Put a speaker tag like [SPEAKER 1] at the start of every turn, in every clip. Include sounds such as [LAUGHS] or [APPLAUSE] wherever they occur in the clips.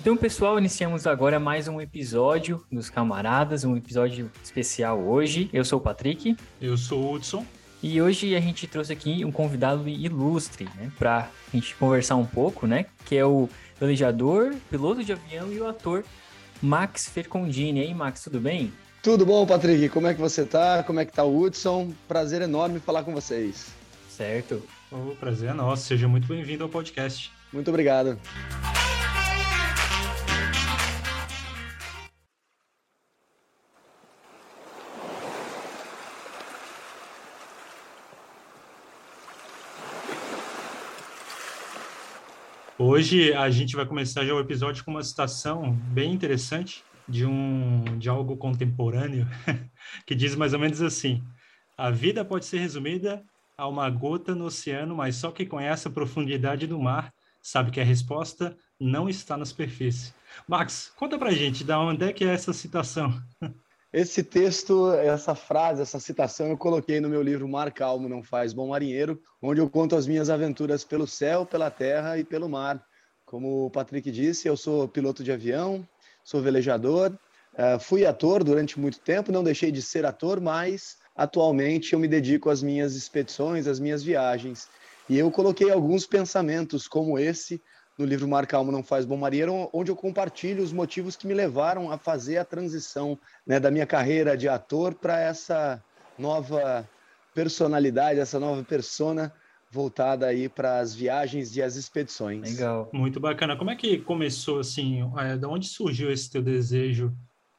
[SPEAKER 1] Então, pessoal, iniciamos agora mais um episódio dos Camaradas, um episódio especial hoje. Eu sou o Patrick.
[SPEAKER 2] Eu sou o Hudson.
[SPEAKER 1] E hoje a gente trouxe aqui um convidado ilustre, né, para a gente conversar um pouco, né, que é o velejador, piloto de avião e o ator Max Fercondini. E aí, Max, tudo bem?
[SPEAKER 3] Tudo bom, Patrick? Como é que você tá? Como é que tá o Hudson? Prazer enorme falar com vocês.
[SPEAKER 1] Certo.
[SPEAKER 2] O prazer é nosso. Seja muito bem-vindo ao podcast.
[SPEAKER 3] Muito obrigado.
[SPEAKER 2] Hoje a gente vai começar já o episódio com uma citação bem interessante de um de algo contemporâneo [LAUGHS] que diz mais ou menos assim: A vida pode ser resumida a uma gota no oceano, mas só quem conhece a profundidade do mar sabe que a resposta não está na superfície. Max, conta pra gente, da onde é que é essa citação? [LAUGHS]
[SPEAKER 3] Esse texto, essa frase, essa citação eu coloquei no meu livro Mar Calmo Não Faz Bom Marinheiro, onde eu conto as minhas aventuras pelo céu, pela terra e pelo mar. Como o Patrick disse, eu sou piloto de avião, sou velejador, uh, fui ator durante muito tempo, não deixei de ser ator, mas atualmente eu me dedico às minhas expedições, às minhas viagens. E eu coloquei alguns pensamentos como esse no livro Mar Calmo Não Faz Bom Marinheiro, onde eu compartilho os motivos que me levaram a fazer a transição né, da minha carreira de ator para essa nova personalidade, essa nova persona voltada aí para as viagens e as expedições.
[SPEAKER 2] Legal. Muito bacana. Como é que começou assim? É, de onde surgiu esse teu desejo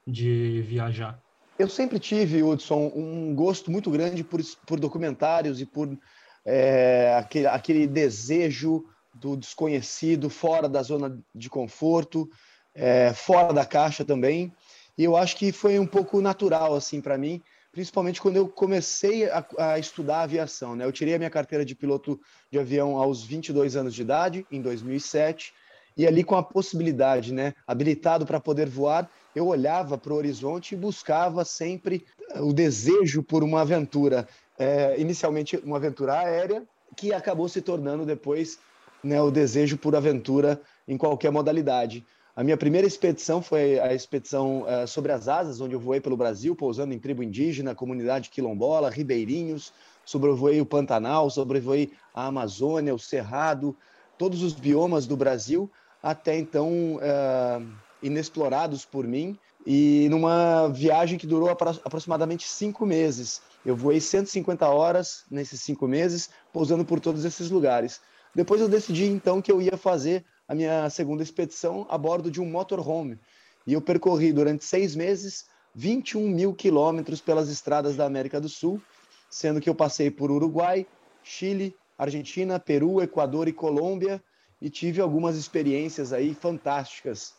[SPEAKER 2] de viajar?
[SPEAKER 3] Eu sempre tive, Hudson, um gosto muito grande por, por documentários e por é, aquele, aquele desejo do desconhecido, fora da zona de conforto, é, fora da caixa também. E eu acho que foi um pouco natural assim para mim principalmente quando eu comecei a, a, estudar aviação. Né? Eu tirei a minha carteira de piloto de avião aos 22 anos de idade, em 2007, e ali com a possibilidade, né, habilitado para poder voar, eu olhava para o horizonte e buscava sempre eh, o desejo por uma aventura, é, inicialmente uma aventura aérea, que acabou se tornando depois né, o desejo por aventura em qualquer modalidade. A minha primeira expedição foi a expedição uh, sobre as asas, onde eu voei pelo Brasil, pousando em tribo indígena, comunidade quilombola, ribeirinhos, sobrevoei o Pantanal, sobrevoei a Amazônia, o Cerrado, todos os biomas do Brasil, até então uh, inexplorados por mim, e numa viagem que durou aproximadamente cinco meses. Eu voei 150 horas nesses cinco meses, pousando por todos esses lugares. Depois eu decidi então que eu ia fazer a minha segunda expedição a bordo de um motorhome. E eu percorri durante seis meses 21 mil quilômetros pelas estradas da América do Sul, sendo que eu passei por Uruguai, Chile, Argentina, Peru, Equador e Colômbia, e tive algumas experiências aí fantásticas,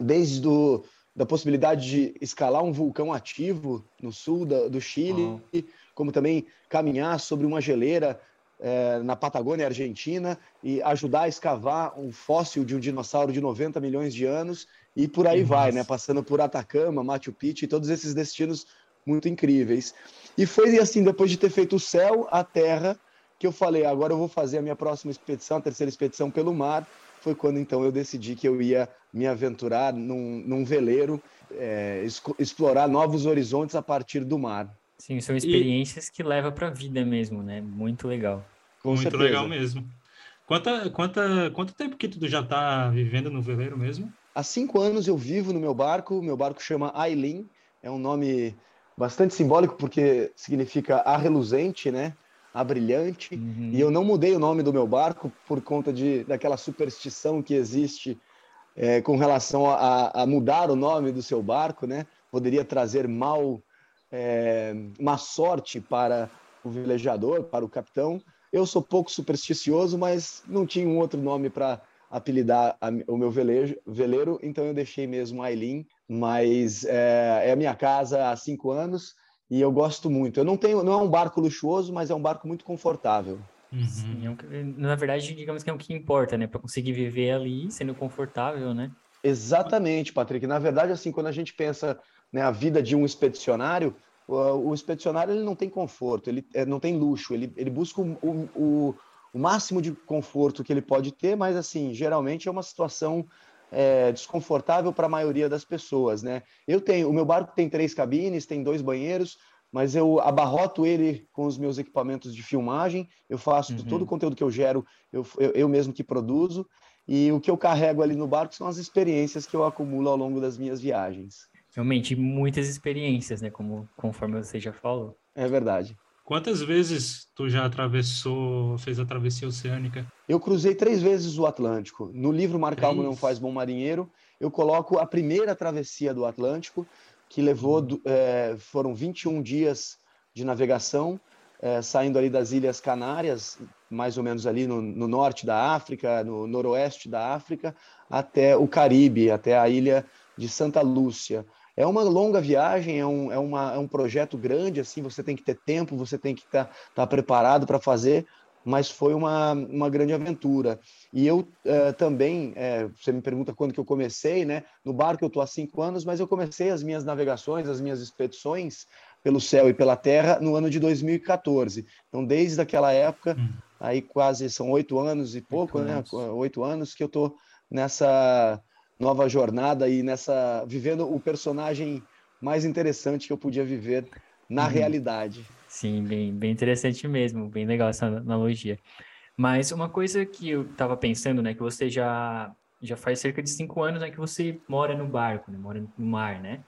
[SPEAKER 3] desde do, da possibilidade de escalar um vulcão ativo no sul da, do Chile, uhum. como também caminhar sobre uma geleira é, na Patagônia Argentina e ajudar a escavar um fóssil de um dinossauro de 90 milhões de anos e por aí vai, né? Passando por Atacama, Machu Picchu e todos esses destinos muito incríveis. E foi assim, depois de ter feito o céu, a terra, que eu falei, agora eu vou fazer a minha próxima expedição, a terceira expedição pelo mar. Foi quando então eu decidi que eu ia me aventurar num, num veleiro, é, explorar novos horizontes a partir do mar.
[SPEAKER 1] Sim, são experiências e... que levam para a vida mesmo, né? Muito legal.
[SPEAKER 2] Com Muito certeza. legal mesmo. Quanta, quanta, quanto tempo que tu já está vivendo no veleiro mesmo?
[SPEAKER 3] Há cinco anos eu vivo no meu barco. Meu barco chama Aileen. É um nome bastante simbólico porque significa a reluzente, né? A brilhante. Uhum. E eu não mudei o nome do meu barco por conta de, daquela superstição que existe é, com relação a, a, mudar o nome do seu barco, né? Poderia trazer mal é, uma sorte para o velejador, para o capitão. Eu sou pouco supersticioso, mas não tinha um outro nome para apelidar a, o meu velejo, veleiro, então eu deixei mesmo Aileen, mas é, é, a minha casa há cinco anos e eu gosto muito. Eu não tenho, não é um barco luxuoso, mas é um barco muito confortável.
[SPEAKER 1] Uhum. Sim, é na verdade, digamos que é o que importa, né? Para conseguir viver ali sendo confortável, né?
[SPEAKER 3] Exatamente, Patrick. Na verdade, assim, quando a gente pensa né, a vida de um expedicionário, o, o expedicionário ele não tem conforto, ele é, não tem luxo, ele, ele busca o, o, o, máximo de conforto que ele pode ter, mas assim, geralmente é uma situação é, desconfortável para a maioria das pessoas, né? Eu tenho, o meu barco tem três cabines, tem dois banheiros, mas eu abarroto ele com os meus equipamentos de filmagem, eu faço uhum. todo o conteúdo que eu gero, eu, eu, eu, mesmo que produzo, e o que eu carrego ali no barco são as experiências que eu acumulo ao longo das minhas viagens.
[SPEAKER 1] Realmente, muitas experiências, né? Como, conforme você já falou.
[SPEAKER 3] É verdade.
[SPEAKER 2] Quantas vezes tu já atravessou, fez a travessia oceânica?
[SPEAKER 3] Eu cruzei três vezes o Atlântico. No livro Mar Calmo Não Faz Bom Marinheiro, eu coloco a primeira travessia do Atlântico, que levou, uhum. é, foram 21 dias de navegação, é, saindo ali das Ilhas Canárias, mais ou menos ali no, no, norte da África, no noroeste da África, até o Caribe, até a ilha de Santa Lúcia. É uma longa viagem, é um, é uma, é um projeto grande, assim, você tem que ter tempo, você tem que estar tá, tá preparado para fazer, mas foi uma, uma grande aventura. E eu uh, também, é, você me pergunta quando que eu comecei, né? No barco eu estou há cinco anos, mas eu comecei as minhas navegações, as minhas expedições pelo céu e pela terra no ano de 2014. Então, desde aquela época, hum. aí quase são oito anos e pouco, oito né? Oito anos que eu estou nessa nova jornada e nessa vivendo o personagem mais interessante que eu podia viver na uhum. realidade.
[SPEAKER 1] Sim, bem, bem interessante mesmo, bem legal essa analogia. Mas uma coisa que eu estava pensando, né, que você já já faz cerca de cinco anos né, que você mora no barco, né, mora no mar, né?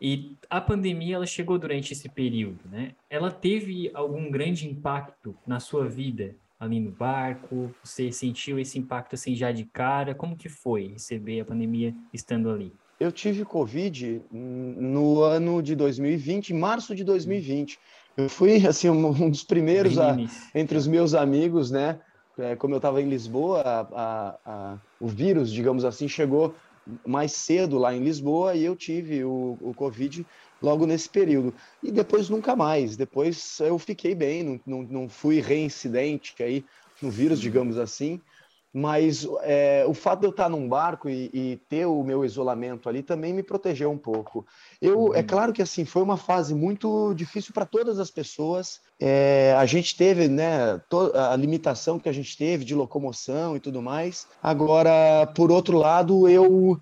[SPEAKER 1] E a pandemia ela chegou durante esse período, né? Ela teve algum grande impacto na sua vida ali no barco? Você sentiu esse impacto assim já de cara? Como que foi receber a pandemia estando ali?
[SPEAKER 3] Eu tive Covid no ano de 2020, em março de 2020. Eu fui [LAUGHS] assim um dos primeiros a, entre os meus amigos, né? É, como eu estava em Lisboa, a, a, o vírus, digamos assim, chegou mais cedo lá em Lisboa e eu tive o, o Covid logo nesse período. E depois nunca mais. Depois eu fiquei bem, não, não, não fui reincidente aí no vírus, digamos assim. Mas é, o fato de eu estar num barco e, e, ter o meu isolamento ali também me protegeu um pouco. Eu, uhum. É claro que assim foi uma fase muito difícil para todas as pessoas. É, a gente teve né, a limitação que a gente teve de locomoção e tudo mais. Agora, por outro lado, eu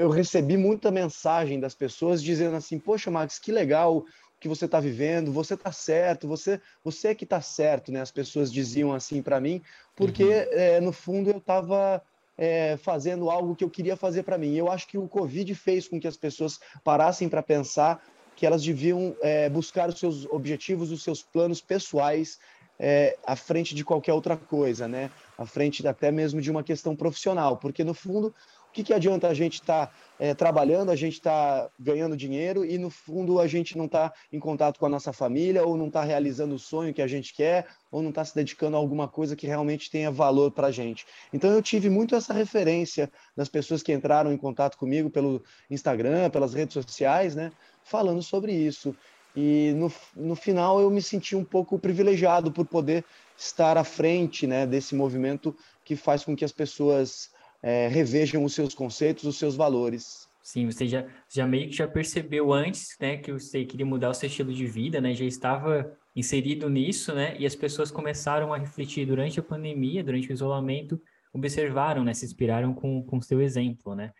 [SPEAKER 3] eu recebi muita mensagem das pessoas dizendo assim: Poxa, Max, que legal que você está vivendo, você está certo, você, você é que está certo, né? As pessoas diziam assim para mim, porque uhum. é, no fundo eu estava é, fazendo algo que eu queria fazer para mim. Eu acho que o Covid fez com que as pessoas parassem para pensar que elas deviam é, buscar os seus objetivos, os seus planos pessoais é, à frente de qualquer outra coisa, né? À frente até mesmo de uma questão profissional, porque no fundo o que, que adianta a gente estar tá, é, trabalhando, a gente está ganhando dinheiro e, no fundo, a gente não está em contato com a nossa família, ou não está realizando o sonho que a gente quer, ou não está se dedicando a alguma coisa que realmente tenha valor para a gente. Então, eu tive muito essa referência das pessoas que entraram em contato comigo pelo Instagram, pelas redes sociais, né, falando sobre isso. E no, no final eu me senti um pouco privilegiado por poder estar à frente né, desse movimento que faz com que as pessoas é, revejam os seus conceitos, os seus valores.
[SPEAKER 1] Sim, você já, já meio que já percebeu antes, né, que você queria mudar o seu estilo de vida, né, já estava inserido nisso, né, e as pessoas começaram a refletir durante a pandemia, durante o isolamento, observaram, né, se inspiraram com o seu exemplo, né.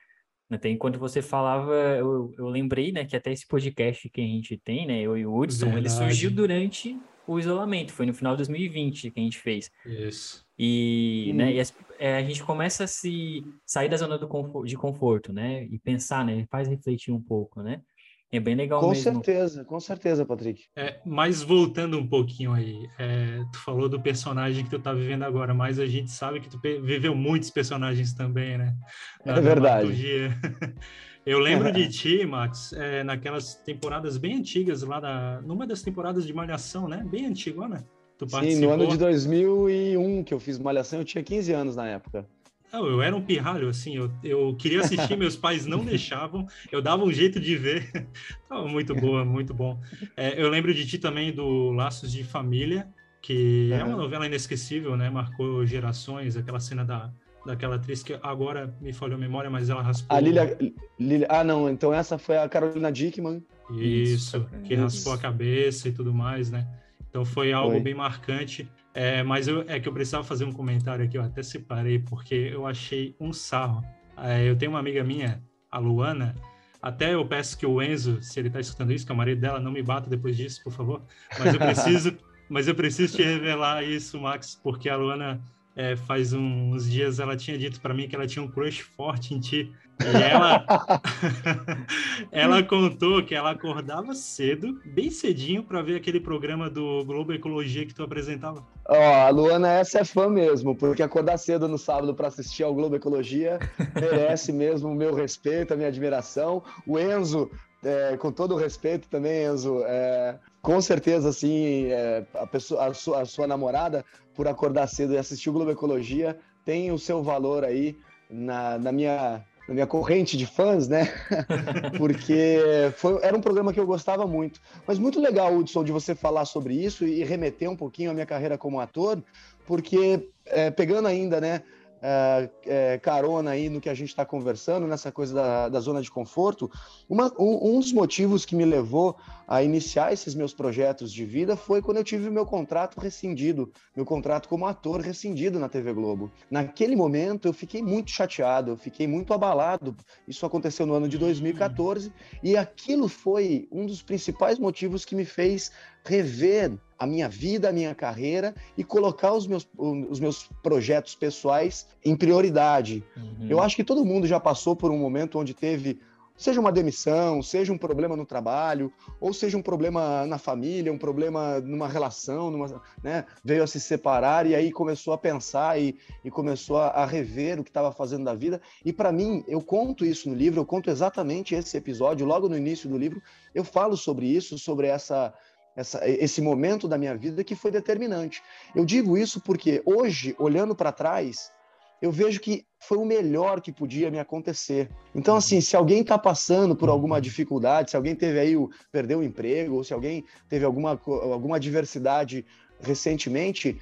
[SPEAKER 1] Até enquanto você falava, eu, eu lembrei, né, que até esse podcast que a gente tem, né, eu e o Hudson, Verdade. ele surgiu durante o isolamento, foi no final de 2020 que a gente fez.
[SPEAKER 2] Isso.
[SPEAKER 1] E, né, e é, a gente começa a se sair da zona do conforto, de conforto, né? E pensar, né? Faz refletir um pouco, né? É bem legal
[SPEAKER 3] com
[SPEAKER 1] mesmo.
[SPEAKER 3] Com certeza, com certeza, Patrick.
[SPEAKER 2] É, mas voltando um pouquinho aí, é, tu falou do personagem que tu tá vivendo agora, mas a gente sabe que tu viveu muitos personagens também, né?
[SPEAKER 3] Na, é verdade. [LAUGHS]
[SPEAKER 2] Eu lembro de ti, Max, é, naquelas temporadas bem antigas lá da, numa das temporadas de Malhação, né? Bem antiga, né?
[SPEAKER 3] Tu Sim, no ano de 2001 que eu fiz Malhação, eu tinha 15 anos na época.
[SPEAKER 2] Não, eu era um pirralho, assim, eu, eu queria assistir, meus pais não deixavam, eu dava um jeito de ver. [LAUGHS] muito boa, muito bom. É, eu lembro de ti também do Laços de Família, que é uma novela inesquecível, né? Marcou gerações, aquela cena da, daquela atriz que agora me falhou a memória, mas ela raspou.
[SPEAKER 3] A Lilia, Lilia, Ah, não, então essa foi a Carolina Dickman.
[SPEAKER 2] Isso, que raspou a cabeça e tudo mais, né? Então foi algo foi. bem marcante. É, mas eu, é que eu precisava fazer um comentário aqui, eu até separei, porque eu achei um sarro. É, eu tenho uma amiga minha, a Luana, até eu peço que o Enzo, se ele está escutando isso, que é o marido dela, não me bata depois disso, por favor. Mas eu preciso, [LAUGHS] mas eu preciso te revelar isso, Max, porque a Luana é, faz uns dias ela tinha dito para mim que ela tinha um crush forte em ti. E ela, [LAUGHS] [LAUGHS] ela contou que ela acordava cedo, bem cedinho, para ver aquele programa do Globo Ecologia que tu apresentava.
[SPEAKER 3] Ó, oh, a Luana, essa é fã mesmo, porque acordar cedo no sábado para assistir ao Globo Ecologia [LAUGHS] merece mesmo o meu respeito, a minha admiração. O Enzo, é, com todo o respeito também, Enzo, é, com certeza, assim, é, a, pessoa, a, sua, a sua namorada, por acordar cedo e assistir o Globo Ecologia, tem o seu valor aí na, na minha na minha corrente de fãs, né? [LAUGHS] Porque foi, era um programa que eu gostava muito. Mas muito legal, Hudson, de você falar sobre isso e remeter um pouquinho à minha carreira como ator, porque é, pegando ainda, né? É, é, carona aí no que a gente está conversando, nessa coisa da, da zona de conforto, uma, um, um, dos motivos que me levou a iniciar esses meus projetos de vida foi quando eu tive o meu contrato rescindido, meu contrato como ator rescindido na TV Globo. Naquele momento eu fiquei muito chateado, eu fiquei muito abalado. Isso aconteceu no ano de 2014 e aquilo foi um dos principais motivos que me fez rever a minha vida, a minha carreira e colocar os meus, os meus projetos pessoais em prioridade. Uhum. Eu acho que todo mundo já passou por um momento onde teve, seja uma demissão, seja um problema no trabalho, ou seja um problema na família, um problema numa relação, numa, né, veio a se separar e aí começou a pensar e, e começou a, a rever o que estava fazendo da vida. E para mim, eu conto isso no livro, eu conto exatamente esse episódio, logo no início do livro, eu falo sobre isso, sobre essa essa, esse momento da minha vida que foi determinante. Eu digo isso porque hoje, olhando para trás, eu vejo que foi o melhor que podia me acontecer. Então, assim, se alguém está passando por alguma dificuldade, se alguém teve aí o perdeu o emprego, ou se alguém teve alguma, alguma adversidade recentemente,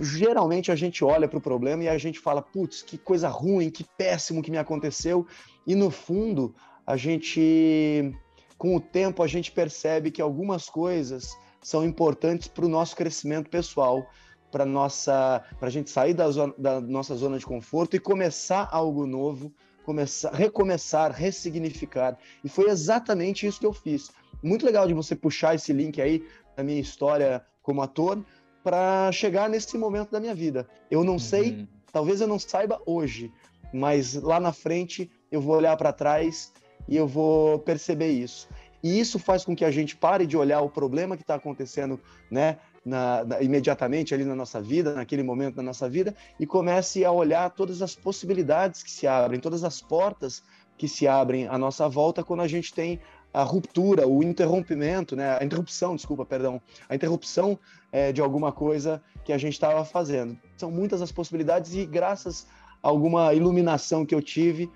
[SPEAKER 3] geralmente a gente olha para o problema e a gente fala, putz, que coisa ruim, que péssimo que me aconteceu. E no fundo, a gente com o tempo a gente percebe que algumas coisas são importantes para o nosso crescimento pessoal, para nossa, para a gente sair da, zona, da nossa zona de conforto e começar algo novo, começar, recomeçar, ressignificar. E foi exatamente isso que eu fiz. Muito legal de você puxar esse link aí da minha história como ator para chegar nesse momento da minha vida. Eu não uhum. sei, talvez eu não saiba hoje, mas lá na frente eu vou olhar para trás e eu vou perceber isso. E isso faz com que a gente pare de olhar o problema que está acontecendo, né, na, na, imediatamente ali na nossa vida, naquele momento da nossa vida, e comece a olhar todas as possibilidades que se abrem, todas as portas que se abrem à nossa volta quando a gente tem a ruptura, o interrompimento, né, a interrupção, desculpa, perdão, a interrupção é, de alguma coisa que a gente estava fazendo. São muitas as possibilidades e graças a alguma iluminação que eu tive,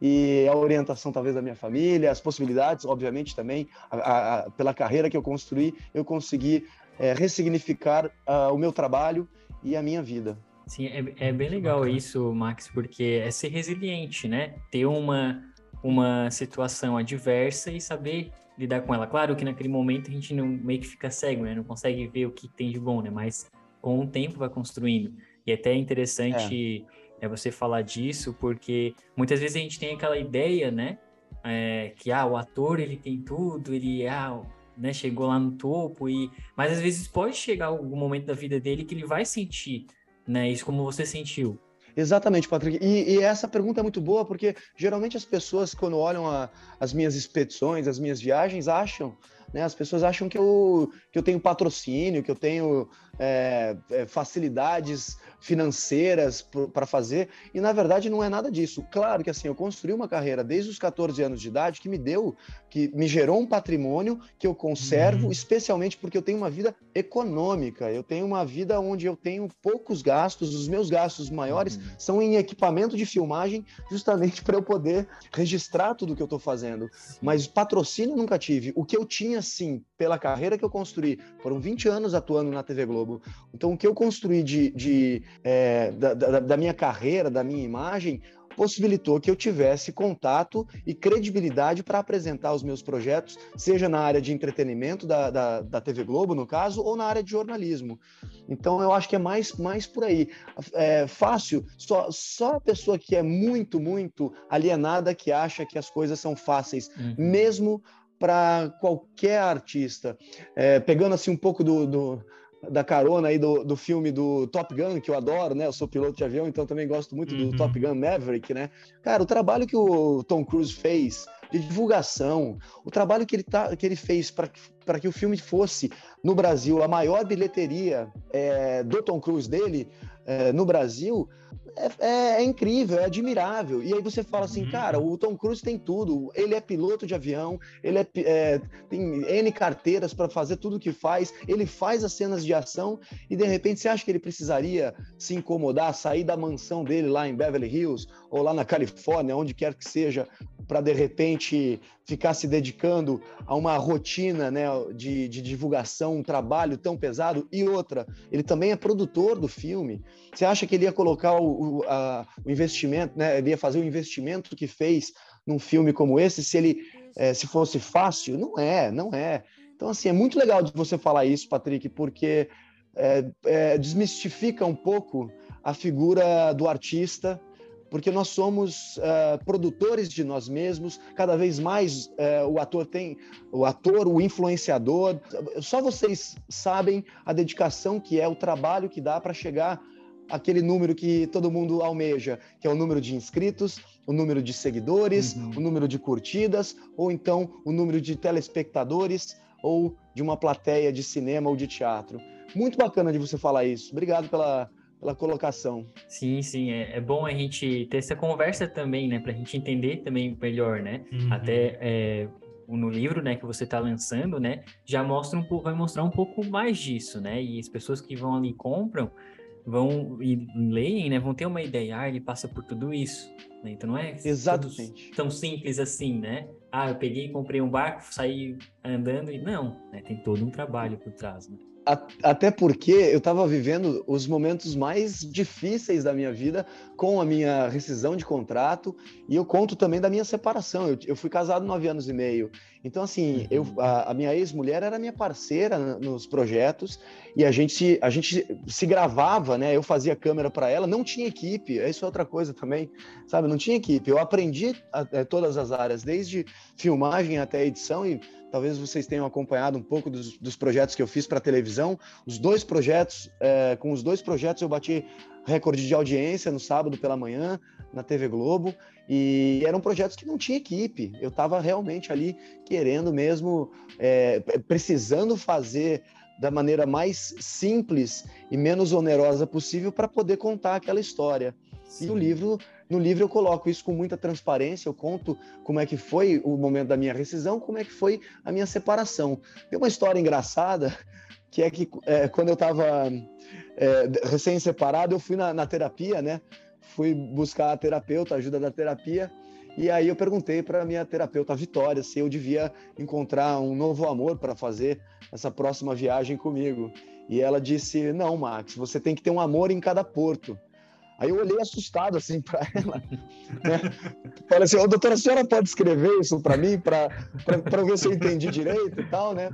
[SPEAKER 3] e a orientação talvez da minha família, as possibilidades, obviamente também, a, a, pela carreira que eu construí, eu consegui é, ressignificar uh, o meu trabalho e a minha vida.
[SPEAKER 1] Sim, é, é bem legal isso, Max, porque é ser resiliente, né? Ter uma, uma situação adversa e saber lidar com ela. Claro que naquele momento a gente não meio que fica cego, né? Não consegue ver o que tem de bom, né? Mas com o tempo vai construindo. E é até interessante é é você falar disso, porque muitas vezes a gente tem aquela ideia, né? É, que ah, o ator ele tem tudo, ele ah, né, chegou lá no topo, e mas às vezes pode chegar algum momento da vida dele que ele vai sentir né, isso como você sentiu.
[SPEAKER 3] Exatamente, Patrick. E, e, essa pergunta é muito boa porque geralmente as pessoas, quando olham a, as minhas expedições, as minhas viagens, acham né? As pessoas acham que eu, que eu tenho patrocínio, que eu tenho é, é, facilidades financeiras para fazer, e na verdade não é nada disso. Claro que assim, eu construí uma carreira desde os 14 anos de idade que me deu, que me gerou um patrimônio que eu conservo, uhum. especialmente porque eu tenho uma vida econômica, eu tenho uma vida onde eu tenho poucos gastos, os meus gastos maiores uhum. são em equipamento de filmagem, justamente [LAUGHS] para eu poder registrar tudo que eu estou fazendo. Mas patrocínio nunca tive. O que eu tinha sim, pela carreira que eu construí, foram 20 anos atuando na TV Globo. Então, o que eu construí de, de é, da, da, da minha carreira, da minha imagem, possibilitou que eu tivesse contato e credibilidade para apresentar os meus projetos, seja na área de entretenimento da, da, da, TV Globo, no caso, ou na área de jornalismo. Então, eu acho que é mais, mais por aí. É fácil, só, só a pessoa que é muito, muito alienada que acha que as coisas são fáceis, uhum. mesmo para qualquer artista. É, pegando assim um pouco do, do da carona aí do, do filme do Top Gun, que eu adoro, né? Eu sou piloto de avião, então também gosto muito uhum. do Top Gun Maverick, né? Cara, o trabalho que o Tom Cruise fez de divulgação, o trabalho que ele, tá, que ele fez para que o filme fosse, no Brasil, a maior bilheteria é, do Tom Cruise dele é, no Brasil, é, é, é, incrível, é admirável. E aí você fala assim, uhum. cara, o Tom Cruise tem tudo. Ele é piloto de avião, ele é, é tem N carteiras para fazer tudo o que faz, ele faz as cenas de ação e de repente você acha que ele precisaria se incomodar, sair da mansão dele lá em Beverly Hills ou lá na Califórnia, onde quer que seja, para de repente ficar se dedicando a uma rotina né, de, de, divulgação, um trabalho tão pesado. E outra, ele também é produtor do filme. Você acha que ele ia colocar o, o, a, o investimento, né, ele ia fazer o investimento que fez num filme como esse se ele é, se fosse fácil? Não é, não é. Então, assim, é muito legal de você falar isso, Patrick, porque é, é, desmistifica um pouco a figura do artista porque nós somos uh, produtores de nós mesmos. Cada vez mais uh, o ator tem, o ator, o influenciador. Só vocês sabem a dedicação que é, o trabalho que dá para chegar aquele número que todo mundo almeja, que é o número de inscritos, o número de seguidores, uhum. o número de curtidas, ou então o número de telespectadores ou de uma plateia de cinema ou de teatro. Muito bacana de você falar isso. Obrigado pela pela colocação.
[SPEAKER 1] Sim, sim, é, é, bom a gente ter essa conversa também, né, para a gente entender também melhor, né? Uhum. Até é, no livro, né, que você está lançando, né, já mostra um pouco, vai mostrar um pouco mais disso, né? E as pessoas que vão ali e compram vão e leem, né, vão ter uma ideia, ah, ele passa por tudo isso, né? Então não é
[SPEAKER 3] Exatamente.
[SPEAKER 1] tão simples assim, né? Ah, eu peguei, comprei um barco, saí andando e não, né? Tem todo um trabalho por trás, né?
[SPEAKER 3] Até porque eu estava vivendo os momentos mais difíceis da minha vida com a minha rescisão de contrato e eu conto também da minha separação. Eu, eu fui casado nove anos e meio. Então, assim, uhum. eu, a, a minha ex-mulher era minha parceira nos projetos e a gente, a gente se gravava, né? Eu fazia câmera para ela, não tinha equipe, isso é outra coisa também, sabe? Não tinha equipe. Eu aprendi a, a, é, todas as áreas, desde filmagem até edição e talvez vocês tenham acompanhado um pouco dos, dos projetos que eu fiz para televisão. Os dois projetos, é, com os dois projetos eu bati recorde de audiência no sábado pela manhã na TV Globo e eram projetos que não tinha equipe. Eu estava realmente ali querendo mesmo, é, precisando fazer da maneira mais simples e menos onerosa possível para poder contar aquela história. Sim. E o livro no livro eu coloco isso com muita transparência, eu conto como é que foi o momento da minha rescisão, como é que foi a minha separação. Tem uma história engraçada, que é que é, quando eu estava é, recém-separado, eu fui na, na terapia, né? Fui buscar a terapeuta, a ajuda da terapia, e aí eu perguntei para minha terapeuta Vitória se eu devia encontrar um novo amor para fazer essa próxima viagem comigo. E ela disse: "Não, Max, você tem que ter um amor em cada porto". Aí eu olhei assustado assim para ela. Né? Falei assim: oh, doutora, a senhora pode escrever isso para mim, para ver se eu entendi direito e tal, né?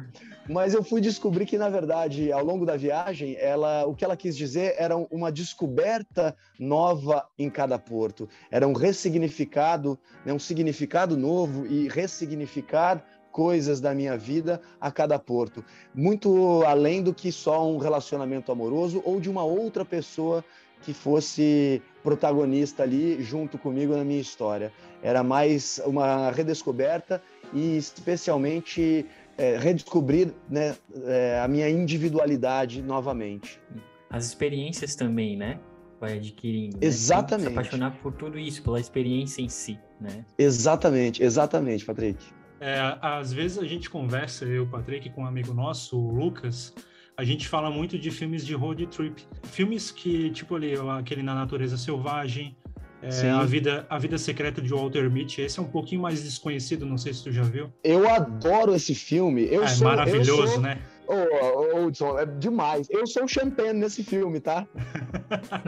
[SPEAKER 3] Mas eu fui descobrir que, na verdade, ao longo da viagem, ela, o que ela quis dizer era uma descoberta nova em cada porto. Era um ressignificado, né? um significado novo e ressignificar coisas da minha vida a cada porto. Muito além do que só um relacionamento amoroso ou de uma outra pessoa que fosse protagonista ali junto comigo na minha história. Era mais uma redescoberta e especialmente é, redescobrir né, é, a minha individualidade novamente.
[SPEAKER 1] As experiências também, né? Vai adquirindo.
[SPEAKER 3] Né? Exatamente.
[SPEAKER 1] Se apaixonar por tudo isso, pela experiência em si, né?
[SPEAKER 3] Exatamente, exatamente, Patrick.
[SPEAKER 2] É, às vezes a gente conversa, eu, Patrick, com um amigo nosso, o Lucas, a gente fala muito de filmes de road trip. Filmes que, tipo ali, aquele Na Natureza Selvagem, é, a, vida, a Vida Secreta de Walter Mitty, esse é um pouquinho mais desconhecido, não sei se tu já viu.
[SPEAKER 3] Eu adoro esse filme. Eu
[SPEAKER 2] é
[SPEAKER 3] sou,
[SPEAKER 2] maravilhoso,
[SPEAKER 3] sou...
[SPEAKER 2] né?
[SPEAKER 3] Ô, Hudson, é demais. Eu sou o Champagne nesse filme, tá?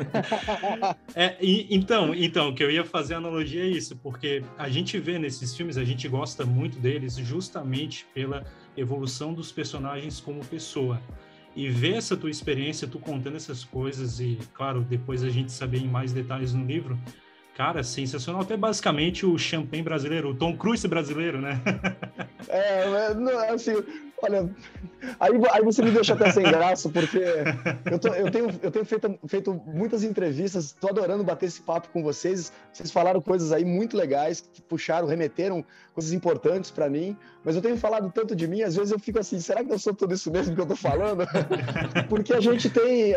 [SPEAKER 3] [LAUGHS]
[SPEAKER 2] é, e, então, então, o que eu ia fazer a analogia é isso, porque a gente vê nesses filmes, a gente gosta muito deles justamente pela evolução dos personagens como pessoa. E ver essa tua experiência, tu contando essas coisas, e claro, depois a gente saber em mais detalhes no livro, Cara, sensacional. Até basicamente o champanhe brasileiro, o Tom Cruise brasileiro, né? [LAUGHS]
[SPEAKER 3] é, assim, olha, aí, aí você me deixa até sem graça, porque eu, tô, eu tenho, eu tenho feito, feito muitas entrevistas, estou adorando bater esse papo com vocês. Vocês falaram coisas aí muito legais, que puxaram, remeteram coisas importantes para mim, mas eu tenho falado tanto de mim, às vezes eu fico assim, será que eu sou tudo isso mesmo que eu estou falando? [LAUGHS] porque a gente tem,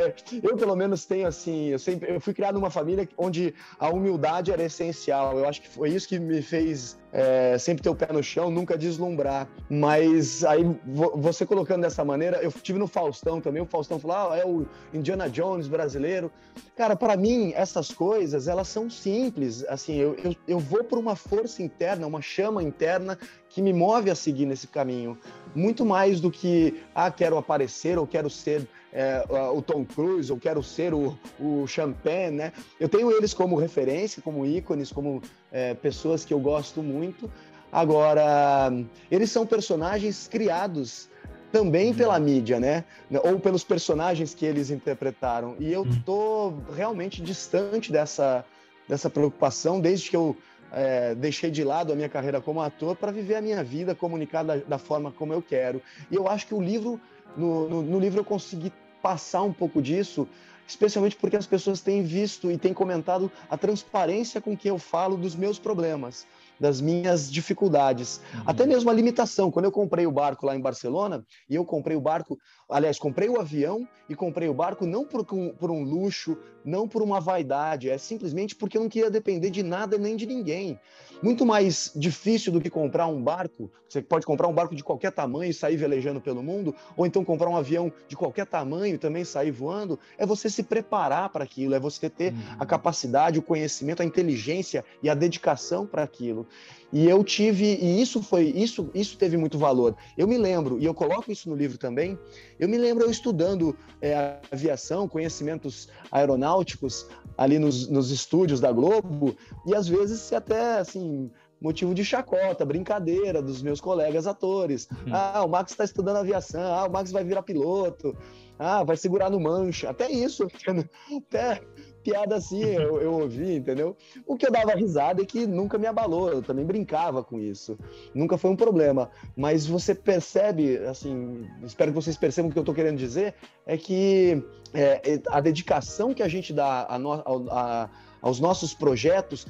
[SPEAKER 3] eu pelo menos tenho assim, eu, sempre, eu fui criado numa família onde a humildade era essencial. Eu acho que foi isso que me fez é, sempre ter o pé no chão, nunca deslumbrar. Mas aí você colocando dessa maneira, eu tive no Faustão também, o Faustão falou, ah, é o Indiana Jones brasileiro. Cara, para mim, essas coisas, elas são simples. Assim, eu, eu, eu vou por uma força interna, uma chama interna que me move a seguir nesse caminho. Muito mais do que, ah, quero aparecer ou quero ser é, o Tom Cruise, ou quero ser o, o Champagne, né? Eu tenho eles como referência, como ícones, como é, pessoas que eu gosto muito. Agora, eles são personagens criados também uhum. pela mídia, né? Ou pelos personagens que eles interpretaram. E eu uhum. tô realmente distante dessa, dessa preocupação desde que eu é, deixei de lado a minha carreira como ator para viver a minha vida, comunicar da, da, forma como eu quero. E eu acho que o livro, no, no, no livro eu consegui passar um pouco disso, especialmente porque as pessoas têm visto e têm comentado a transparência com que eu falo dos meus problemas das minhas dificuldades, uhum. até mesmo a limitação. Quando eu comprei o barco lá em Barcelona, e eu comprei o barco, aliás, comprei o avião e comprei o barco não por, por um luxo, não por uma vaidade, é simplesmente porque eu não queria depender de nada nem de ninguém. Muito mais difícil do que comprar um barco, você pode comprar um barco de qualquer tamanho e sair velejando pelo mundo, ou então comprar um avião de qualquer tamanho e também sair voando, é você se preparar para aquilo, é você ter uhum. a capacidade, o conhecimento, a inteligência e a dedicação para aquilo. E eu tive, e isso foi, isso, isso teve muito valor. Eu me lembro, e eu coloco isso no livro também, eu me lembro eu estudando é, aviação, conhecimentos aeronáuticos ali nos, nos estúdios da Globo, e às vezes até assim motivo de chacota, brincadeira dos meus colegas atores. Uhum. Ah, o Max está estudando aviação, ah, o Max vai virar piloto, ah, vai segurar no mancha. Até isso, [LAUGHS] até piada assim eu, eu ouvi, entendeu? O que eu dava risada é que nunca me abalou, eu também brincava com isso. Nunca foi um problema. Mas você percebe, assim, espero que vocês percebam o que eu estou querendo dizer, é que é, a dedicação que a gente dá a, no, a, aos nossos projetos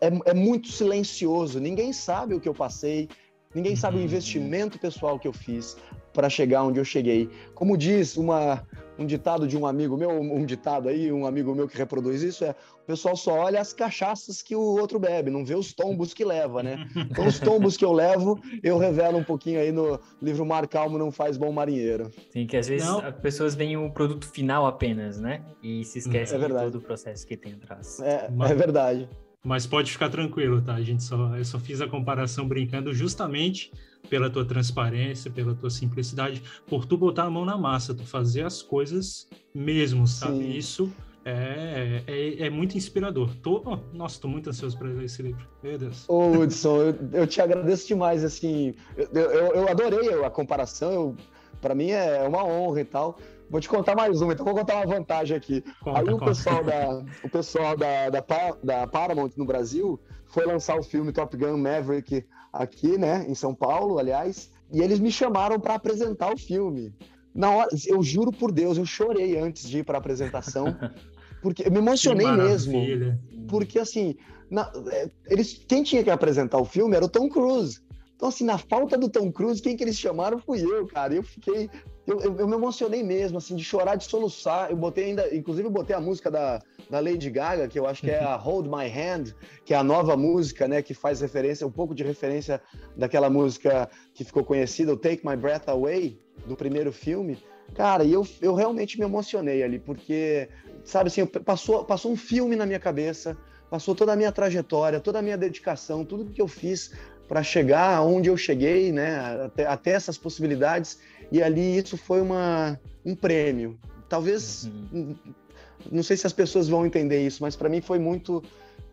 [SPEAKER 3] é, é muito silencioso. Ninguém sabe o que eu passei, ninguém sabe o uhum. investimento pessoal que eu fiz para chegar onde eu cheguei. Como diz uma, um ditado de um amigo meu, um ditado aí, um amigo meu que reproduz isso é: o pessoal só olha as cachaças que o outro bebe, não vê os tombos que leva, né? [LAUGHS] Então, os tombos que eu levo, eu revelo um pouquinho aí no livro Mar Calmo Não Faz Bom Marinheiro.
[SPEAKER 1] Sim, que às vezes não. as pessoas veem o produto final apenas, né? E se esquecem é de todo o processo que tem atrás.
[SPEAKER 3] É, é verdade.
[SPEAKER 2] Mas pode ficar tranquilo, tá? A gente só, eu só fiz a comparação brincando justamente pela tua transparência, pela tua simplicidade, por tu botar a mão na massa, tu fazer as coisas mesmo, sabe? Sim. Isso é, é, é, muito inspirador. Tô, oh, nossa, tô muito ansioso para ler esse livro. Meu Deus.
[SPEAKER 3] Ô, Hudson, eu, eu, te agradeço demais, assim, eu, eu, eu adorei a comparação, para mim é uma honra e tal. Vou te contar mais uma, então vou contar uma vantagem aqui. Conta, Aí o pessoal, da, [LAUGHS] o pessoal da, da, da, Paramount no Brasil foi lançar o filme Top Gun Maverick aqui, né, em São Paulo, aliás, e eles me chamaram para apresentar o filme. Na hora, eu juro por Deus, eu chorei antes de ir para a apresentação, [LAUGHS] porque eu me emocionei mesmo. Porque assim, na, é, eles, quem tinha que apresentar o filme era o Tom Cruise. Então, assim, na falta do Tom Cruise, quem que eles chamaram fui eu, cara. Eu fiquei. Eu, eu, eu, me emocionei mesmo, assim, de chorar, de soluçar. Eu botei ainda. Inclusive, eu botei a música da, da Lady Gaga, que eu acho que é a Hold My Hand, que é a nova música, né? Que faz referência, um pouco de referência daquela música que ficou conhecida, o Take My Breath Away, do primeiro filme. Cara, e eu, eu realmente me emocionei ali, porque, sabe assim, passou, passou um filme na minha cabeça, passou toda a minha trajetória, toda a minha dedicação, tudo que eu fiz para chegar onde eu cheguei, né? Até, até, essas possibilidades. E ali isso foi uma, um prêmio. Talvez, uhum. não sei se as pessoas vão entender isso, mas para mim foi muito,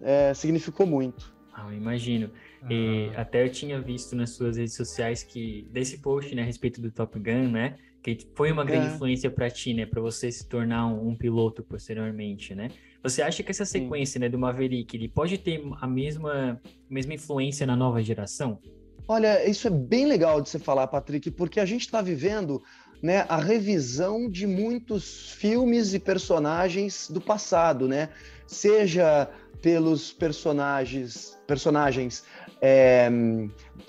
[SPEAKER 3] é, significou muito.
[SPEAKER 1] Ah, eu imagino. E ah. até eu tinha visto nas suas redes sociais que desse post, né, a respeito do Top Gun, né, que foi uma grande é. influência para ti, né, para você se tornar um, um, piloto posteriormente, né? Você acha que essa sequência, né, do Maverick, ele pode ter a mesma mesma influência na nova geração?
[SPEAKER 3] Olha, isso é bem legal de você falar, Patrick, porque a gente está vivendo né, a revisão de muitos filmes e personagens do passado, né? Seja pelos personagens, personagens é,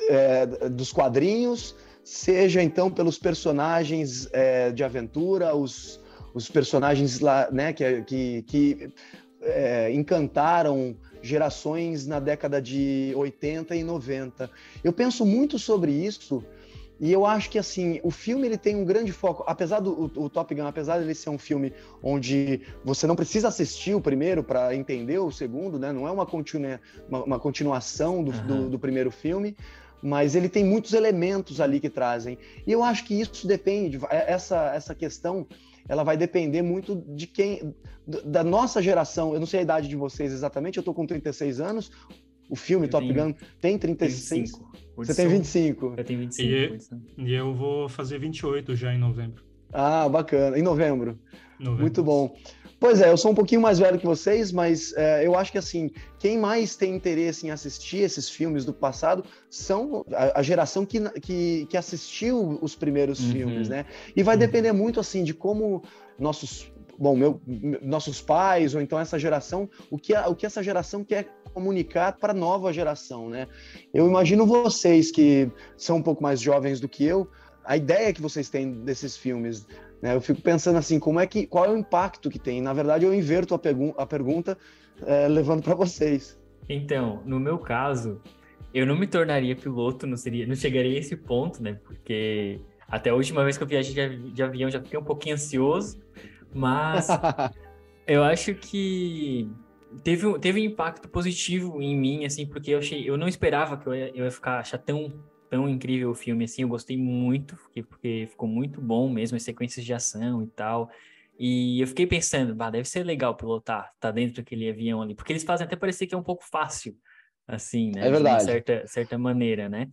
[SPEAKER 3] é, dos quadrinhos, seja então pelos personagens é, de aventura, os, os personagens lá, né, que, que, que é, encantaram gerações na década de 80 e 90. Eu penso muito sobre isso e eu acho que assim, o filme ele tem um grande foco, apesar do o, Top Gun, apesar dele ser um filme onde você não precisa assistir o primeiro para entender o segundo, né? Não é uma, continua, uma, uma continuação do, uhum. do, do primeiro filme, mas ele tem muitos elementos ali que trazem. E eu acho que isso depende, essa, essa questão, ela vai depender muito de quem, da nossa geração. Eu não sei a idade de vocês exatamente, eu estou com 36 anos, o filme eu Top tenho, Gun tem 36. 25. Você tem 25.
[SPEAKER 1] Eu tenho 25. E,
[SPEAKER 2] e, eu vou fazer 28 já em novembro.
[SPEAKER 3] Ah, bacana. Em novembro. Novembro. Muito bom. Pois é, eu sou um pouquinho mais velho que vocês, mas é, eu acho que assim, quem mais tem interesse em assistir esses filmes do passado são a, a geração que, que, que, assistiu os primeiros uhum. filmes, né? E vai uhum. depender muito assim de como nossos bom, meu, nossos pais ou então essa geração, o que, a, o que essa geração quer comunicar para a nova geração, né? Eu imagino vocês que são um pouco mais jovens do que eu, a ideia que vocês têm desses filmes, né? Eu fico pensando assim, como é que, qual é o impacto que tem? Na verdade, eu inverto a, pergu a pergunta é, levando para vocês.
[SPEAKER 1] Então, no meu caso, eu não me tornaria piloto, não seria, não chegaria a esse ponto, né? Porque até a última vez que eu viajei de, de avião já fiquei um pouquinho ansioso, mas [LAUGHS] eu acho que teve, teve um impacto positivo em mim, assim, porque eu achei, eu não esperava que eu ia, eu ia ficar achar tão, tão incrível o filme, assim, eu gostei muito, porque, ficou muito bom mesmo, as sequências de ação e tal. E eu fiquei pensando, bah, deve ser legal pilotar, tá dentro daquele avião ali, porque eles fazem até parecer que é um pouco fácil, assim, né?
[SPEAKER 3] É verdade.
[SPEAKER 1] De certa, certa maneira, né?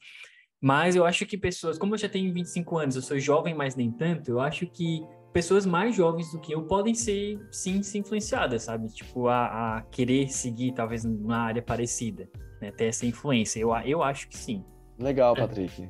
[SPEAKER 1] Mas eu acho que pessoas, como eu já tenho 25 anos, eu sou jovem, mas nem tanto, eu acho que pessoas mais jovens do que eu podem ser, sim, se influenciadas, sabe? Tipo, a, a querer seguir, talvez, numa área parecida, né? Ter essa influência. Eu, eu acho que sim.
[SPEAKER 3] Legal, Patrick.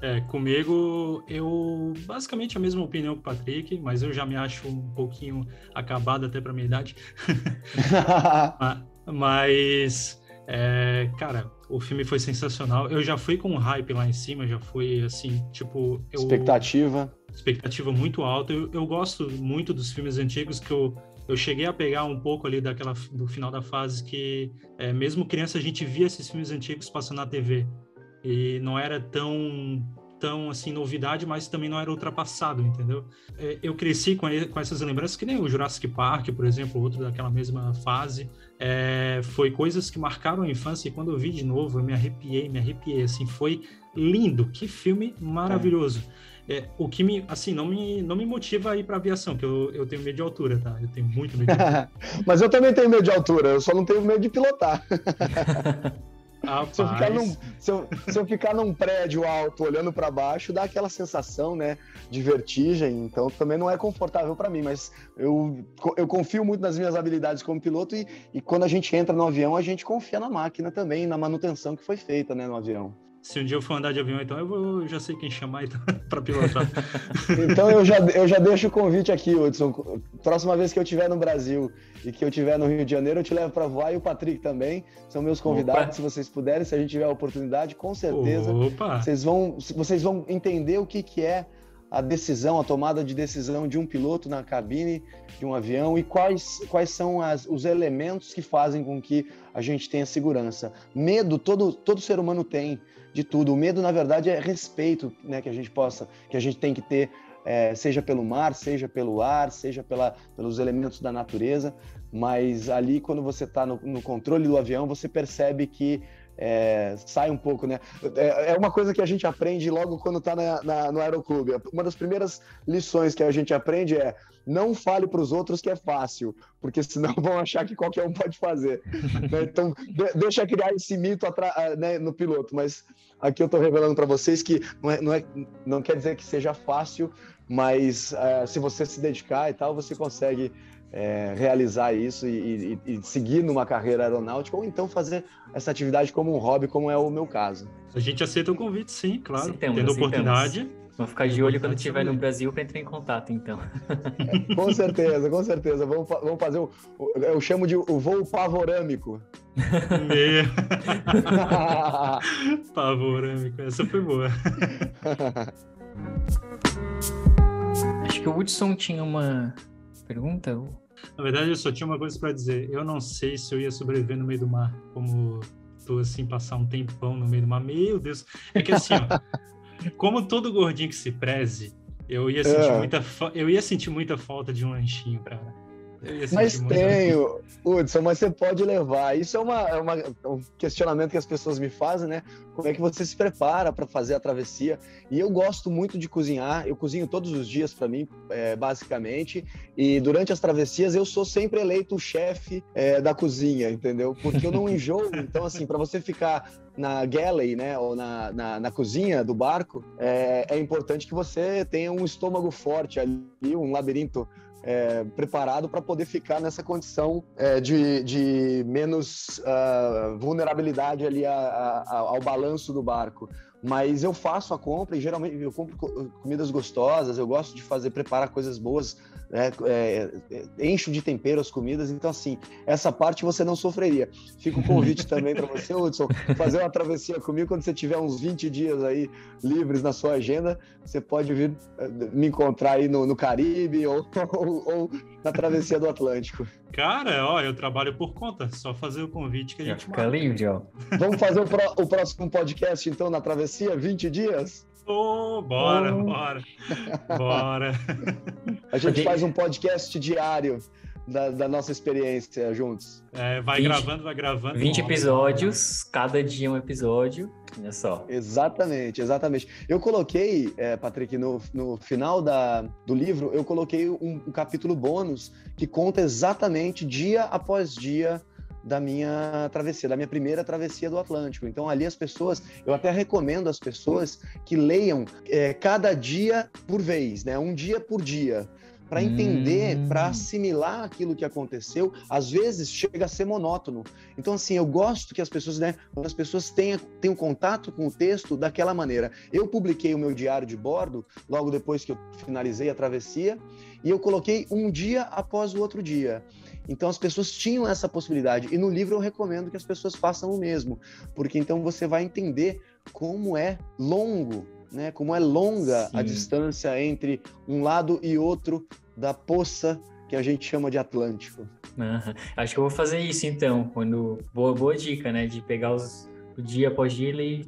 [SPEAKER 2] É, é, comigo, eu basicamente a mesma opinião que o Patrick, mas eu já me acho um pouquinho acabado até para minha idade. [LAUGHS] mas, é, cara, o filme foi sensacional. Eu já fui com um hype lá em cima, já fui assim, tipo. Eu...
[SPEAKER 3] Expectativa
[SPEAKER 2] expectativa muito alta. Eu, eu gosto muito dos filmes antigos que eu, eu cheguei a pegar um pouco ali daquela do final da fase que é, mesmo criança a gente via esses filmes antigos passando na TV e não era tão tão assim novidade, mas também não era ultrapassado, entendeu? É, eu cresci com, com essas lembranças que nem o Jurassic Park, por exemplo, outro daquela mesma fase. É, foi coisas que marcaram a infância e quando eu vi de novo eu me arrepiei, me arrepiei. Assim, foi lindo, que filme maravilhoso. É. É, o que me, assim, não me, não me motiva a ir para aviação, que eu, eu tenho medo de altura, tá? Eu tenho muito medo de altura. [LAUGHS]
[SPEAKER 3] Mas eu também tenho medo de altura, eu só não tenho medo de pilotar. [LAUGHS] se, eu ficar num, se, eu, se eu ficar num prédio alto olhando para baixo, dá aquela sensação, né, de vertigem. Então também não é confortável para mim, mas eu, eu confio muito nas minhas habilidades como piloto e, e quando a gente entra no avião, a gente confia na máquina também, na manutenção que foi feita, né, no avião.
[SPEAKER 2] Se um dia eu for andar de avião, então eu, vou, eu já sei quem chamar então, [LAUGHS] para pilotar. [LAUGHS]
[SPEAKER 3] então eu já, eu já deixo o convite aqui, Hudson. Próxima vez que eu estiver no Brasil e que eu estiver no Rio de Janeiro, eu te levo para voar e o Patrick também. São meus convidados, Opa. se vocês puderem, se a gente tiver a oportunidade, com certeza. Opa. Vocês vão, vocês vão entender o que, que é a decisão, a tomada de decisão de um piloto na cabine de um avião e quais, quais são as, os elementos que fazem com que a gente tenha segurança. Medo todo, todo ser humano tem de tudo. O medo, na verdade, é respeito, né, que a gente possa, que a gente tem que ter, é, seja pelo mar, seja pelo ar, seja pela, pelos elementos da natureza. Mas ali, quando você está no, no, controle do avião, você percebe que é, sai um pouco, né? É, é, uma coisa que a gente aprende logo quando está no aeroclube. Uma das primeiras lições que a gente aprende é não fale para os outros que é fácil, porque senão vão achar que qualquer um pode fazer. [LAUGHS] né? Então, de, deixa criar esse mito né, no piloto, mas aqui eu estou revelando para vocês que não, é, não, é, não, quer dizer que seja fácil, mas uh, se você se dedicar e tal, você consegue é, realizar isso e, e, e, seguir numa carreira aeronáutica ou então fazer essa atividade como um hobby, como é o meu caso.
[SPEAKER 2] A gente aceita o convite, sim, claro. Aceitamos, Tendo aceitamos. oportunidade.
[SPEAKER 1] Vamos ficar de olho quando estiver no Brasil para entrar em contato, então.
[SPEAKER 3] É, com certeza, com certeza. Vamos, vamos fazer o, o, Eu chamo de o voo pavorâmico. [LAUGHS]
[SPEAKER 2] pavorâmico, essa foi boa.
[SPEAKER 1] Acho que o Woodson tinha uma pergunta.
[SPEAKER 2] Na verdade, eu só tinha uma coisa para dizer. Eu não sei se eu ia sobreviver no meio do mar, como tô assim, passar um tempão no meio do mar. Meu Deus. É que assim, ó, [LAUGHS] como todo gordinho que se preze, eu ia sentir, é. muita, eu ia sentir muita falta de um lanchinho para
[SPEAKER 3] mas tenho, Hudson, mas você pode levar. Isso é, uma, é uma, um questionamento que as pessoas me fazem, né? Como é que você se prepara para fazer a travessia? E eu gosto muito de cozinhar. Eu cozinho todos os dias para mim, é, basicamente. E durante as travessias eu sou sempre eleito o chefe é, da cozinha, entendeu? Porque eu não [LAUGHS] enjoo. Então, assim, para você ficar na galley, né, ou na, na, na cozinha do barco, é, é, importante que você tenha um estômago forte ali, um labirinto é, preparado para poder ficar nessa condição é, de, de, menos uh, vulnerabilidade ali a, a, ao balanço do barco. Mas eu faço a compra e geralmente eu compro comidas gostosas, eu gosto de fazer, preparar coisas boas né? é, é, encho de tempero as comidas, então assim, essa parte você não sofreria. Fica o convite também para você, Hudson, fazer uma travessia comigo quando você tiver uns 20 dias aí livres na sua agenda, você pode vir é, me encontrar aí no, no Caribe ou, [LAUGHS] ou, ou, na travessia do Atlântico.
[SPEAKER 2] Cara, ó, eu trabalho por conta, só fazer o convite que a gente
[SPEAKER 1] Fica lindo, ó.
[SPEAKER 3] Vamos fazer o, pro, o próximo podcast então na travessia, 20 dias?
[SPEAKER 2] Oh, bora, oh. bora, bora.
[SPEAKER 3] A gente faz um podcast diário da, da, nossa experiência juntos.
[SPEAKER 2] É, vai 20, gravando, vai gravando.
[SPEAKER 1] 20 episódios, cada dia um episódio, olha só.
[SPEAKER 3] Exatamente, exatamente. Eu coloquei, é, Patrick, no, no final da, do livro, eu coloquei um, um capítulo bônus que conta exatamente dia após dia da minha travessia, da minha primeira travessia do Atlântico. Então, ali as pessoas, eu até recomendo às pessoas que leiam é, cada dia por vez, né? Um dia por dia para entender, hum. para assimilar aquilo que aconteceu, às vezes chega a ser monótono. Então, assim, eu gosto que as pessoas, né, as pessoas tenham, tenham contato com o texto daquela maneira. Eu publiquei o meu diário de bordo logo depois que eu finalizei a travessia e eu coloquei um dia após o outro dia. Então as pessoas tinham essa possibilidade. E no livro eu recomendo que as pessoas façam o mesmo, porque então você vai entender como é longo, né? Como é longa Sim. a distância entre um lado e outro da poça que a gente chama de Atlântico.
[SPEAKER 1] Uhum. Acho que eu vou fazer isso então, quando boa, boa dica, né, de pegar os o dia após dia e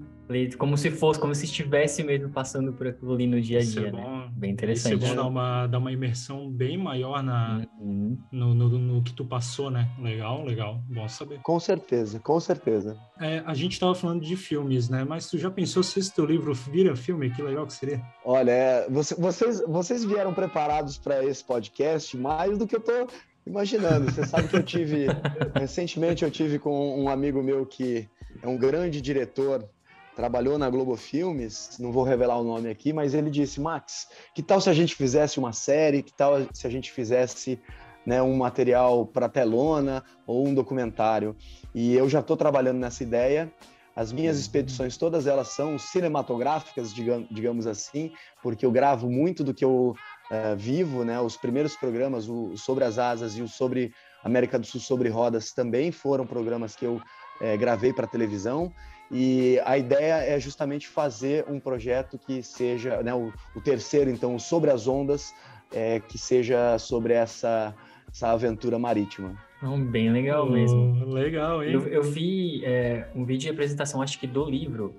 [SPEAKER 1] como se fosse, como se estivesse mesmo passando por aquilo ali no dia a dia, é né? Bem interessante.
[SPEAKER 2] Isso é bom dar uma, dar uma imersão bem maior na, uhum. no, no, no, que tu passou, né? Legal, legal. Bom saber.
[SPEAKER 3] Com certeza, com certeza.
[SPEAKER 2] É, a gente estava falando de filmes, né? Mas tu já pensou se esse teu livro vira filme? Que legal que seria.
[SPEAKER 3] Olha, é, você, vocês, vocês vieram preparados para esse podcast mais do que eu tô imaginando. Você sabe que eu tive, [LAUGHS] recentemente eu tive com um amigo meu que é um grande diretor trabalhou na Globo Filmes, não vou revelar o nome aqui, mas ele disse: Max, que tal se a gente fizesse uma série? Que tal se a gente fizesse né, um material para telona ou um documentário? E eu já estou trabalhando nessa ideia. As minhas expedições, todas elas são cinematográficas, digamos assim, porque eu gravo muito do que eu uh, vivo, né? Os primeiros programas, o Sobre as Asas e o Sobre América do Sul Sobre Rodas, também foram programas que eu uh, gravei para televisão. E a ideia é justamente fazer um projeto que seja, né, o, o terceiro, então, sobre as ondas, é, que seja sobre essa, essa aventura marítima.
[SPEAKER 1] bem legal mesmo.
[SPEAKER 2] legal, hein?
[SPEAKER 1] Eu, eu vi é, um vídeo de apresentação, acho que do livro,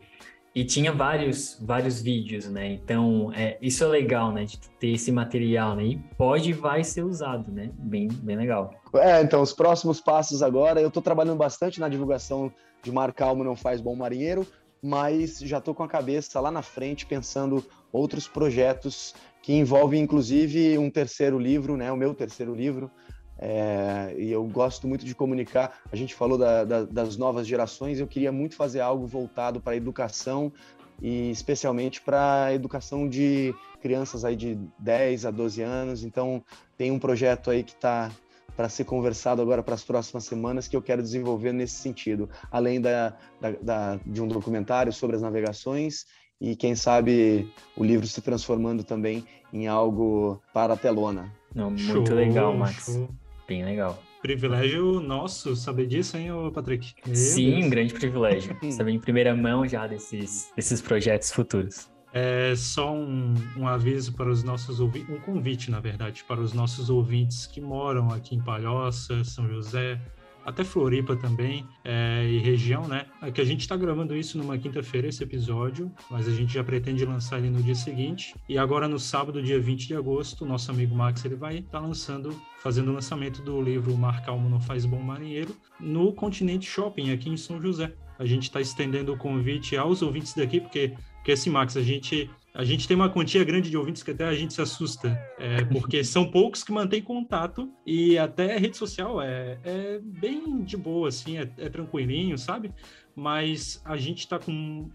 [SPEAKER 1] E tinha vários, vários vídeos, né? Então, é, isso é legal, né? De ter esse material, né? E pode e vai ser usado, né? Bem, bem legal.
[SPEAKER 3] É, então, os próximos passos agora, eu estou trabalhando bastante na divulgação de Mar Calmo Não Faz Bom Marinheiro, mas já estou com a cabeça lá na frente pensando outros projetos que envolvem, inclusive, um terceiro livro, né? O meu terceiro livro, é, e eu gosto muito de comunicar. A gente falou da, da, das novas gerações, eu queria muito fazer algo voltado para a educação e especialmente para a educação de crianças aí de 10 a 12 anos. Então, tem um projeto aí que está para ser conversado agora para as próximas semanas que eu quero desenvolver nesse sentido, além da, da, da, de um documentário sobre as navegações e quem sabe o livro se transformando também em algo para a telona.
[SPEAKER 1] Não, muito show, legal, Max. Show. Bem legal.
[SPEAKER 2] Privilégio nosso saber disso, hein, Patrick?
[SPEAKER 1] Meu Sim, Deus. um grande privilégio. [LAUGHS] saber em primeira mão já desses, desses projetos futuros.
[SPEAKER 2] É só um, um aviso para os nossos ouvintes, um convite, na verdade, para os nossos ouvintes que moram aqui em Palhoça, São José, até Floripa também, é, e região, né? É que a gente está gravando isso numa quinta-feira, esse episódio, mas a gente já pretende lançar ele no dia seguinte. E agora, no sábado, dia 20 de agosto, nosso amigo Max ele vai estar tá lançando, fazendo o lançamento do livro Mar Calmo Não Faz Bom Marinheiro no Continente Shopping, aqui em São José. A gente está estendendo o convite aos ouvintes daqui, porque, porque assim, Max, a gente a gente tem uma quantia grande de ouvintes que até a gente se assusta, é, porque [LAUGHS] são poucos que mantêm contato e até rede social é, é bem de boa, assim, é, é tranquilinho, sabe? Mas a gente está com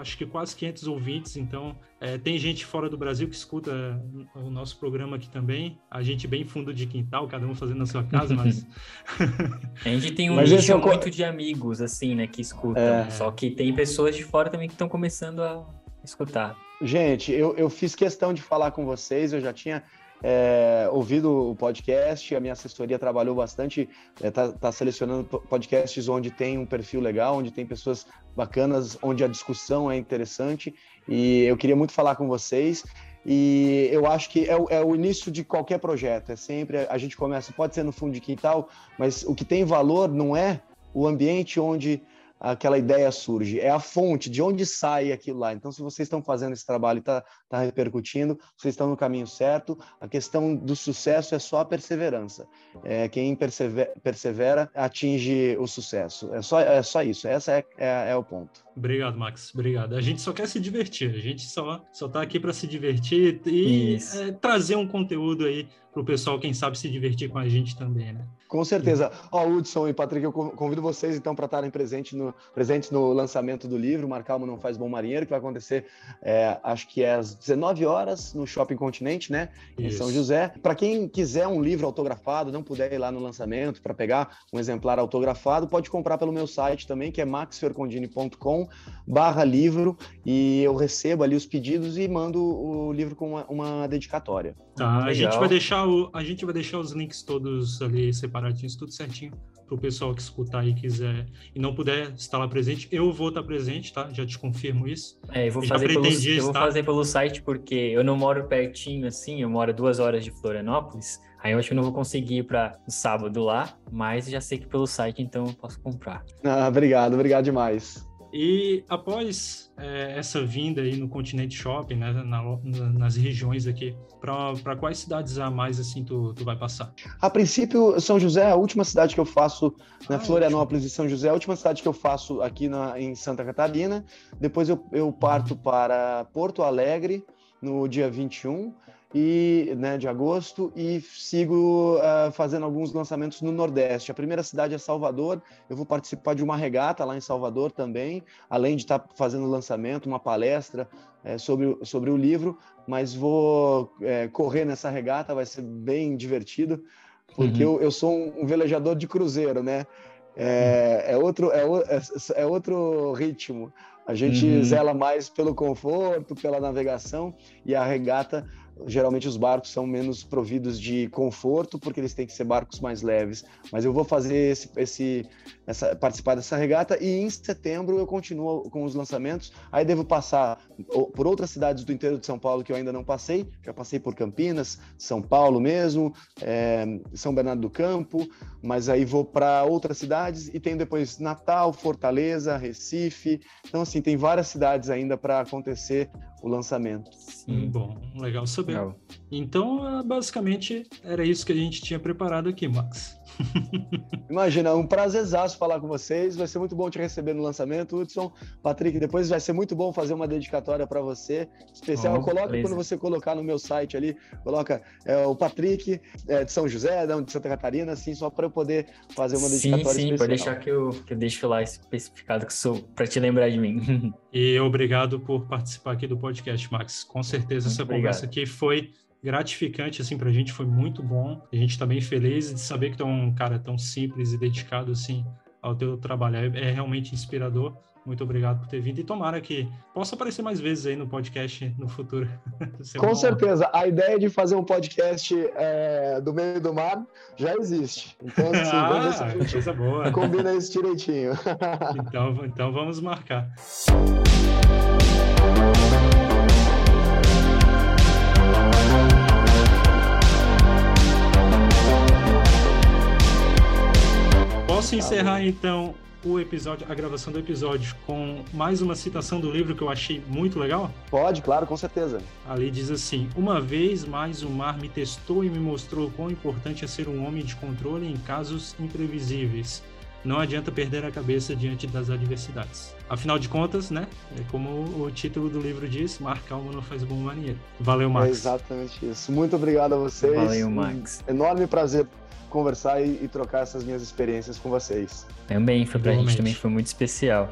[SPEAKER 2] acho que quase 500 ouvintes, então é, tem gente fora do Brasil que escuta o nosso programa aqui também. A gente bem fundo de quintal, cada um fazendo na sua casa, mas. [LAUGHS]
[SPEAKER 1] a gente tem um nicho é muito de amigos, assim, né, que escutam. É... Só que tem pessoas de fora também que estão começando a escutar.
[SPEAKER 3] Gente, eu, eu fiz questão de falar com vocês, eu já tinha é, ouvido o podcast, a minha assessoria trabalhou bastante, está é, tá, tá selecionando podcasts onde tem um perfil legal, onde tem pessoas bacanas, onde a discussão é interessante, e eu queria muito falar com vocês. E eu acho que é o, é o, início de qualquer projeto. É sempre a gente começa, pode ser no fundo de quintal, mas o que tem valor não é o ambiente onde aquela ideia surge, é a fonte, de onde sai aquilo lá. Então, se vocês estão fazendo esse trabalho e está tá repercutindo, vocês estão no caminho certo. A questão do sucesso é só a perseverança. É, quem persevera, persevera atinge o sucesso. É só, é só isso, esse é, é, é o ponto.
[SPEAKER 2] Obrigado, Max. Obrigado. A gente só quer se divertir. A gente só só está aqui para se divertir e é, trazer um conteúdo aí para o pessoal, quem sabe, se divertir com a gente também, né?
[SPEAKER 3] Com certeza. Ó, oh, Hudson e Patrick, eu convido vocês então para estarem presentes no, presentes no lançamento do livro Marcalmo Não Faz Bom Marinheiro, que vai acontecer, é, acho que é às 19 horas no Shopping Continente, né? Em Isso. São José. Para quem quiser um livro autografado, não puder ir lá no lançamento para pegar um exemplar autografado, pode comprar pelo meu site também, que é maxfercondini.com barra livro, e eu recebo ali os pedidos e mando o livro com uma, uma dedicatória.
[SPEAKER 2] Tá, a gente vai deixar o, a gente vai deixar os links todos ali separadinhos, tudo certinho para o pessoal que escutar e quiser e não puder estar lá presente, eu vou estar presente, tá? Já te confirmo isso.
[SPEAKER 1] É, eu vou, fazer pelo, eu vou fazer pelo site porque eu não moro pertinho assim, eu moro duas horas de Florianópolis. Aí eu acho que eu não vou conseguir ir para o sábado lá, mas já sei que pelo site então eu posso comprar.
[SPEAKER 3] Ah, obrigado, obrigado demais.
[SPEAKER 2] E após é, essa vinda aí no continente shopping, né, na, nas regiões aqui, para quais cidades a mais assim tu, tu vai passar?
[SPEAKER 3] A princípio, São José é a última cidade que eu faço, né, ah, Florianópolis ótimo. e São José é a última cidade que eu faço aqui na, em Santa Catarina. Depois eu, eu parto para Porto Alegre no dia 21 e, né, de agosto e sigo uh, fazendo alguns lançamentos no Nordeste. A primeira cidade é Salvador. Eu vou participar de uma regata lá em Salvador também, além de estar tá fazendo lançamento, uma palestra é, sobre, sobre o livro. Mas vou é, correr nessa regata, vai ser bem divertido, porque uhum. eu, eu sou um, um velejador de cruzeiro, né? É, é, outro, é, é, é outro ritmo. A gente uhum. zela mais pelo conforto, pela navegação, e a regata geralmente os barcos são menos providos de conforto, porque eles têm que ser barcos mais leves. Mas eu vou fazer esse, esse essa, participar dessa regata e em setembro eu continuo com os lançamentos. Aí devo passar por outras cidades do interior de São Paulo que eu ainda não passei. Já passei por Campinas, São Paulo mesmo, é, São Bernardo do Campo, mas aí vou para outras cidades e tem depois Natal, Fortaleza, Recife. Então, assim, tem várias cidades ainda para acontecer o lançamento.
[SPEAKER 2] Sim. Bom, legal saber. Legal. Então, basicamente, era isso que a gente tinha preparado aqui, Max. [LAUGHS]
[SPEAKER 3] Imagina, um prazerzaço falar com vocês. Vai ser muito bom te receber no lançamento, Hudson. Patrick, depois vai ser muito bom fazer uma dedicatória para você. Especial, oh, coloca beleza. quando você colocar no meu site ali, coloca é, o Patrick é, de São José, de Santa Catarina, assim, só para eu poder fazer uma dedicatória sim, sim, especial.
[SPEAKER 1] Sim, pode deixar que eu, que eu deixo lá especificado que sou para te lembrar de mim. [LAUGHS]
[SPEAKER 2] E obrigado por participar aqui do podcast, Max. Com certeza muito essa obrigado. conversa aqui foi gratificante assim para a gente, foi muito bom. A gente está bem feliz de saber que tu é um cara tão simples e dedicado assim ao teu trabalho. É, é realmente inspirador. Muito obrigado por ter vindo e tomara que possa aparecer mais vezes aí no podcast no futuro. [LAUGHS]
[SPEAKER 3] Com certeza. A ideia de fazer um podcast é, do meio do mar já existe. Então, assim, [LAUGHS] ah, vamos ver coisa boa. combina isso direitinho. [LAUGHS]
[SPEAKER 2] então, então vamos marcar. Posso encerrar então o episódio, a gravação do episódio com mais uma citação do livro que eu achei muito legal?
[SPEAKER 3] Pode, claro, com certeza.
[SPEAKER 2] Ali diz assim: Uma vez mais o mar me testou e me mostrou quão importante é ser um homem de controle em casos imprevisíveis. Não adianta perder a cabeça diante das adversidades. Afinal de contas, né? É como o título do livro diz, mar calmo não faz bom marinheiro. Valeu, Max. É
[SPEAKER 3] exatamente isso. Muito obrigado a vocês.
[SPEAKER 1] Valeu, Max.
[SPEAKER 3] Um enorme prazer conversar e, e trocar essas minhas experiências com vocês.
[SPEAKER 1] Também, foi pra Realmente. gente também foi muito especial.